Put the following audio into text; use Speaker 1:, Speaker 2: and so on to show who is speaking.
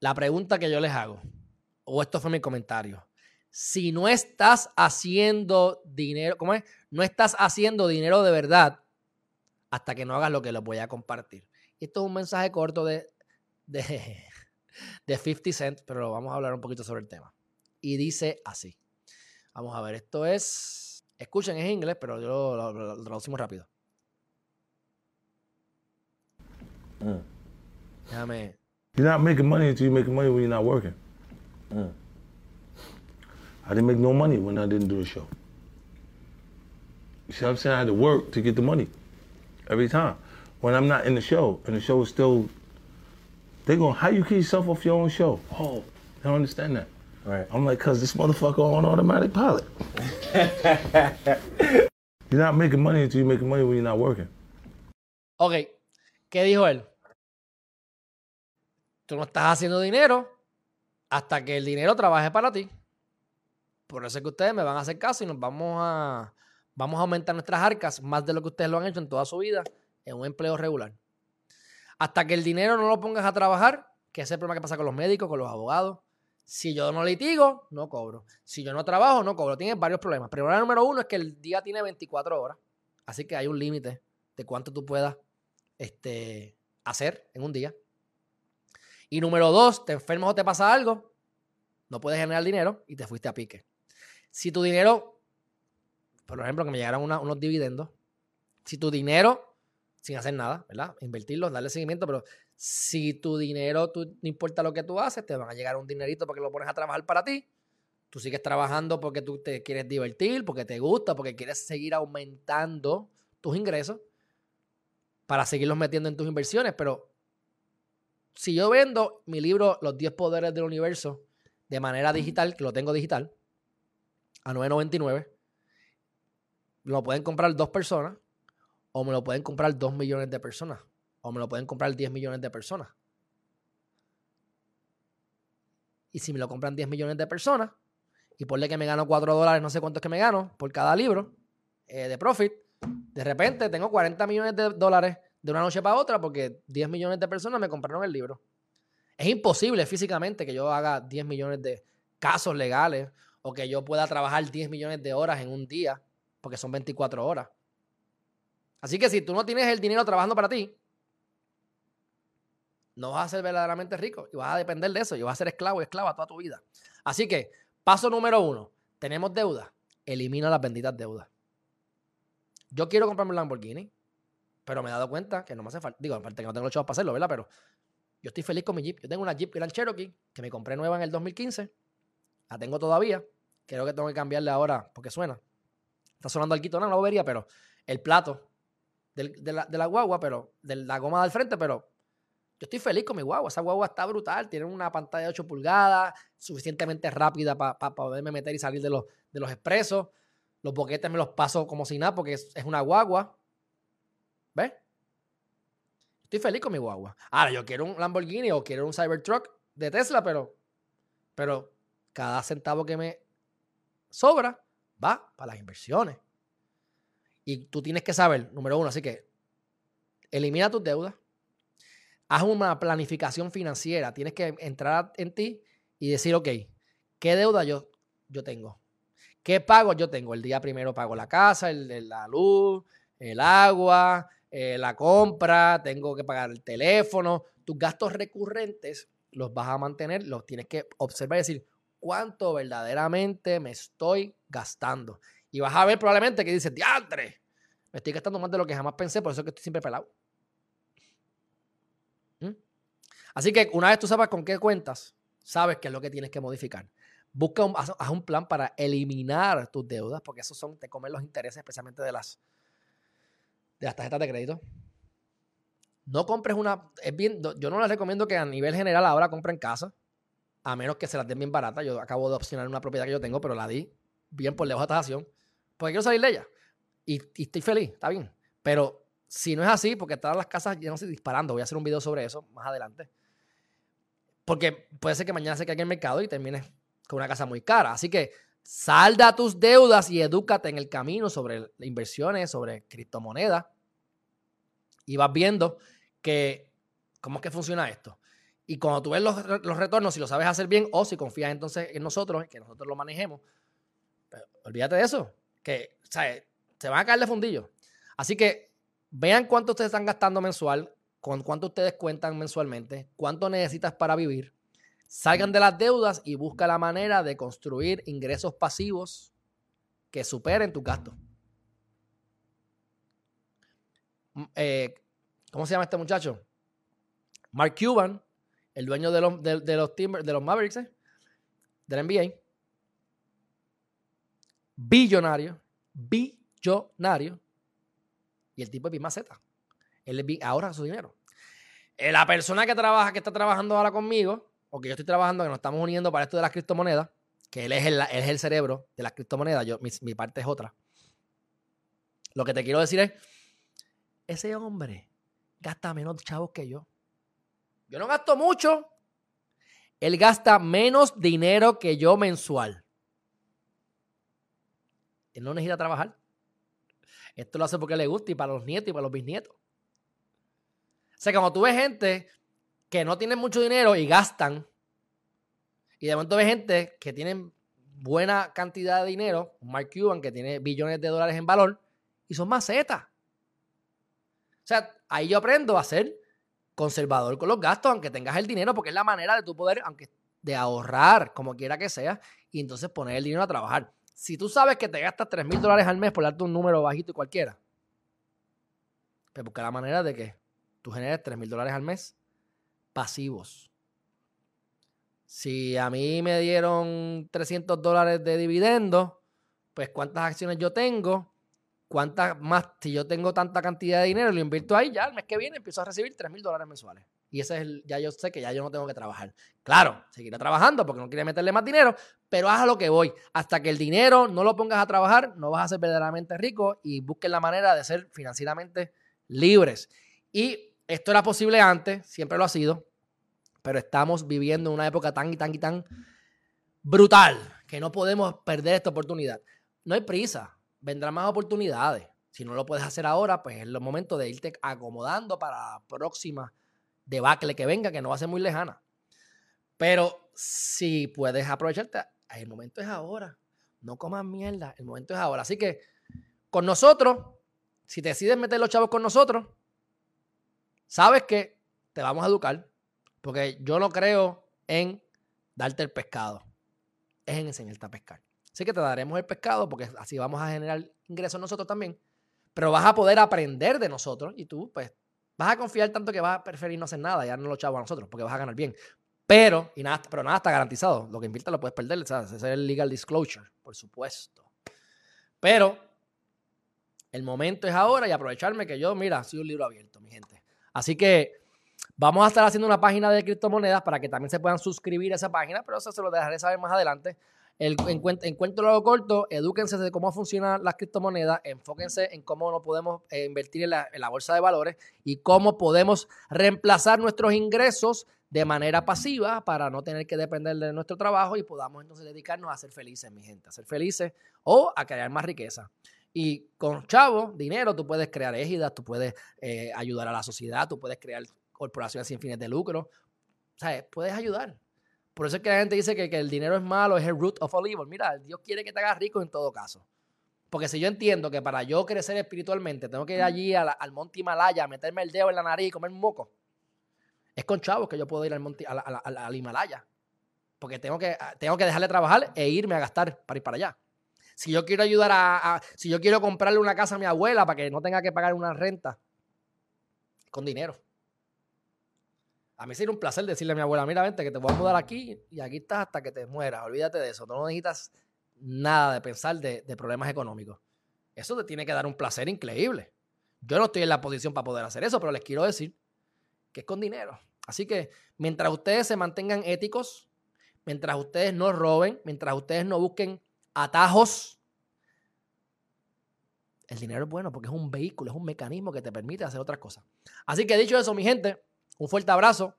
Speaker 1: la pregunta que yo les hago, o esto fue mi comentario, si no estás haciendo dinero, ¿cómo es? No estás haciendo dinero de verdad hasta que no hagas lo que les voy a compartir. Esto es un mensaje corto de, de, de 50 Cent, pero vamos a hablar un poquito sobre el tema. Y dice así. Vamos a ver, esto es... Escuchen, es inglés, pero yo lo, lo, lo traducimos rápido.
Speaker 2: Mm.
Speaker 1: Déjame...
Speaker 2: You're not making money until you're making money when you're not working.
Speaker 1: Mm.
Speaker 2: I didn't make no money when I didn't do a show. You see what I'm saying? I had to work to get the money every time. When I'm not in the show and the show is still, they going, how you keep yourself off your own show? Oh, they don't understand that.
Speaker 3: Right.
Speaker 2: I'm like, cause this motherfucker on automatic pilot. you're not making money until you're making money when you're not working.
Speaker 1: Ok, ¿qué dijo él? Tú no estás haciendo dinero hasta que el dinero trabaje para ti. Por eso es que ustedes me van a hacer caso y nos vamos a, vamos a aumentar nuestras arcas más de lo que ustedes lo han hecho en toda su vida en un empleo regular. Hasta que el dinero no lo pongas a trabajar, que es el problema que pasa con los médicos, con los abogados. Si yo no litigo, no cobro. Si yo no trabajo, no cobro. Tienes varios problemas. El número uno es que el día tiene 24 horas. Así que hay un límite de cuánto tú puedas este, hacer en un día. Y número dos, te enfermas o te pasa algo, no puedes generar dinero y te fuiste a pique. Si tu dinero, por ejemplo, que me llegaran unos dividendos, si tu dinero, sin hacer nada, ¿verdad? Invertirlos, darle seguimiento, pero si tu dinero, tú, no importa lo que tú haces, te van a llegar un dinerito porque lo pones a trabajar para ti. Tú sigues trabajando porque tú te quieres divertir, porque te gusta, porque quieres seguir aumentando tus ingresos para seguirlos metiendo en tus inversiones. Pero si yo vendo mi libro Los 10 Poderes del Universo de manera digital, que lo tengo digital, a 9.99, lo pueden comprar dos personas o me lo pueden comprar dos millones de personas o me lo pueden comprar 10 millones de personas. Y si me lo compran 10 millones de personas y ponle que me gano 4 dólares, no sé cuánto es que me gano por cada libro eh, de profit, de repente tengo 40 millones de dólares de una noche para otra porque 10 millones de personas me compraron el libro. Es imposible físicamente que yo haga 10 millones de casos legales o que yo pueda trabajar 10 millones de horas en un día porque son 24 horas. Así que si tú no tienes el dinero trabajando para ti, no vas a ser verdaderamente rico y vas a depender de eso y vas a ser esclavo y esclava toda tu vida. Así que, paso número uno, tenemos deuda, elimina las benditas deudas. Yo quiero comprarme un Lamborghini, pero me he dado cuenta que no me hace falta. Digo, aparte que no tengo los chavos para hacerlo, ¿verdad? Pero yo estoy feliz con mi Jeep. Yo tengo una Jeep Grand Cherokee que me compré nueva en el 2015. La tengo todavía. Creo que tengo que cambiarle ahora porque suena. Está sonando algo, no, no lo vería, pero el plato del- de, la, de la guagua, pero de la goma del frente, pero yo estoy feliz con mi guagua. Esa guagua está brutal. Tiene una pantalla de 8 pulgadas, suficientemente rápida para poderme meter y salir de los, de los expresos. Los boquetes me los paso como si nada porque es, es una guagua. ¿Ves? Estoy feliz con mi guagua. Ahora, yo quiero un Lamborghini o quiero un Cybertruck de Tesla, pero, pero cada centavo que me sobra va para las inversiones. Y tú tienes que saber, número uno, así que elimina tus deudas, haz una planificación financiera, tienes que entrar en ti y decir, ok, ¿qué deuda yo, yo tengo? ¿Qué pago yo tengo? El día primero pago la casa, el, la luz, el agua, eh, la compra, tengo que pagar el teléfono. Tus gastos recurrentes los vas a mantener, los tienes que observar y decir cuánto verdaderamente me estoy gastando. Y vas a ver probablemente que dices, diantre, me estoy gastando más de lo que jamás pensé, por eso es que estoy siempre pelado. ¿Mm? Así que una vez tú sabes con qué cuentas, sabes qué es lo que tienes que modificar. Busca un, haz, un plan para eliminar tus deudas, porque esos son, te comen los intereses, especialmente de las, de las tarjetas de crédito. No compres una. Es bien, yo no les recomiendo que a nivel general ahora compren casa, a menos que se las den bien barata. Yo acabo de opcionar una propiedad que yo tengo, pero la di bien por lejos de tasación, porque quiero salir de ella. Y, y estoy feliz, está bien. Pero si no es así, porque todas las casas ya no se disparando, voy a hacer un video sobre eso más adelante. Porque puede ser que mañana se caiga el mercado y termines con una casa muy cara. Así que salda tus deudas y edúcate en el camino sobre inversiones, sobre criptomonedas. Y vas viendo que, cómo es que funciona esto. Y cuando tú ves los, los retornos, si lo sabes hacer bien o si confías entonces en nosotros, que nosotros lo manejemos, pues, olvídate de eso, que se van a caer de fundillo. Así que vean cuánto ustedes están gastando mensual, con cuánto ustedes cuentan mensualmente, cuánto necesitas para vivir. Salgan de las deudas y busca la manera de construir ingresos pasivos que superen tus gastos. Eh, ¿Cómo se llama este muchacho? Mark Cuban, el dueño de los, de, los, de los Mavericks, ¿eh? del NBA. Billonario. Billonario. Y el tipo es Bimaceta. Él ahorra su dinero. Eh, la persona que trabaja, que está trabajando ahora conmigo, o que yo estoy trabajando, que nos estamos uniendo para esto de las criptomonedas, que él es el, es el cerebro de las criptomonedas, yo, mi, mi parte es otra. Lo que te quiero decir es, ese hombre gasta menos chavos que yo. Yo no gasto mucho. Él gasta menos dinero que yo mensual. Él no necesita trabajar. Esto lo hace porque le gusta y para los nietos y para los bisnietos. O sea, como tú ves gente que no tienen mucho dinero y gastan, y de momento ves gente que tienen buena cantidad de dinero, Mark Cuban que tiene billones de dólares en valor, y son macetas. O sea, ahí yo aprendo a ser conservador con los gastos, aunque tengas el dinero, porque es la manera de tu poder, aunque de ahorrar, como quiera que sea, y entonces poner el dinero a trabajar. Si tú sabes que te gastas 3 mil dólares al mes por darte un número bajito y cualquiera, pues busca la manera de que tú generes 3 mil dólares al mes pasivos. Si a mí me dieron 300 dólares de dividendo, pues cuántas acciones yo tengo, cuántas más, si yo tengo tanta cantidad de dinero, lo invierto ahí, ya el mes que viene empiezo a recibir 3 mil dólares mensuales. Y ese es el, ya yo sé que ya yo no tengo que trabajar. Claro, seguiré trabajando porque no quiere meterle más dinero, pero haz a lo que voy. Hasta que el dinero no lo pongas a trabajar, no vas a ser verdaderamente rico y busques la manera de ser financieramente libres. Y esto era posible antes, siempre lo ha sido, pero estamos viviendo una época tan y tan y tan brutal que no podemos perder esta oportunidad. No hay prisa, vendrán más oportunidades. Si no lo puedes hacer ahora, pues es el momento de irte acomodando para la próxima debacle que venga, que no va a ser muy lejana. Pero si puedes aprovecharte, el momento es ahora. No comas mierda, el momento es ahora. Así que con nosotros, si decides meter los chavos con nosotros, sabes que te vamos a educar, porque yo no creo en darte el pescado, es en enseñarte a pescar. Así que te daremos el pescado porque así vamos a generar ingresos nosotros también, pero vas a poder aprender de nosotros y tú pues vas a confiar tanto que vas a preferir no hacer nada, ya no lo chavos a nosotros, porque vas a ganar bien. Pero, y nada, pero nada está garantizado. Lo que inviertas lo puedes perder, ¿sabes? Ese es el legal disclosure, por supuesto. Pero el momento es ahora y aprovecharme que yo, mira, soy un libro abierto, mi gente. Así que vamos a estar haciendo una página de criptomonedas para que también se puedan suscribir a esa página, pero eso se lo dejaré saber más adelante. El encuentro lo corto, edúquense de cómo funcionan las criptomonedas, enfóquense en cómo no podemos eh, invertir en en la bolsa de valores y cómo podemos reemplazar nuestros ingresos de manera pasiva para no tener que depender de nuestro trabajo y podamos entonces dedicarnos a ser felices, mi gente, a ser felices o a crear más riqueza. Y con chavo, dinero, tú puedes crear égidas, tú puedes eh, ayudar a la sociedad, tú puedes crear corporaciones sin fines de lucro. Sea, puedes ayudar. Por eso es que la gente dice que, que, el dinero es malo, es el root of all evil. Mira, Dios quiere que te hagas rico en todo caso. Porque si yo entiendo que para yo crecer espiritualmente tengo que ir allí al monte Himalaya, meterme el dedo en la nariz y comer moco, es con chavos que yo puedo ir al, monte, al, al Himalaya. Porque tengo que, tengo que dejarle trabajar e irme a gastar para ir para allá. Si yo quiero ayudar a, si yo quiero comprarle una casa a mi abuela para que no tenga que pagar una renta, con dinero. A mí sería un placer decirle a mi abuela, mira, vente, que te voy a mudar aquí y aquí estás hasta que te mueras. Olvídate de eso. No necesitas nada de pensar de, de problemas económicos. Eso te tiene que dar un placer increíble. Yo no estoy en la posición para poder hacer eso, pero les quiero decir que es con dinero. Así que mientras ustedes se mantengan éticos, mientras ustedes no roben, mientras ustedes no busquen atajos. El dinero es bueno porque es un vehículo, es un mecanismo que te permite hacer otras cosas. Así que dicho eso, mi gente, un fuerte abrazo.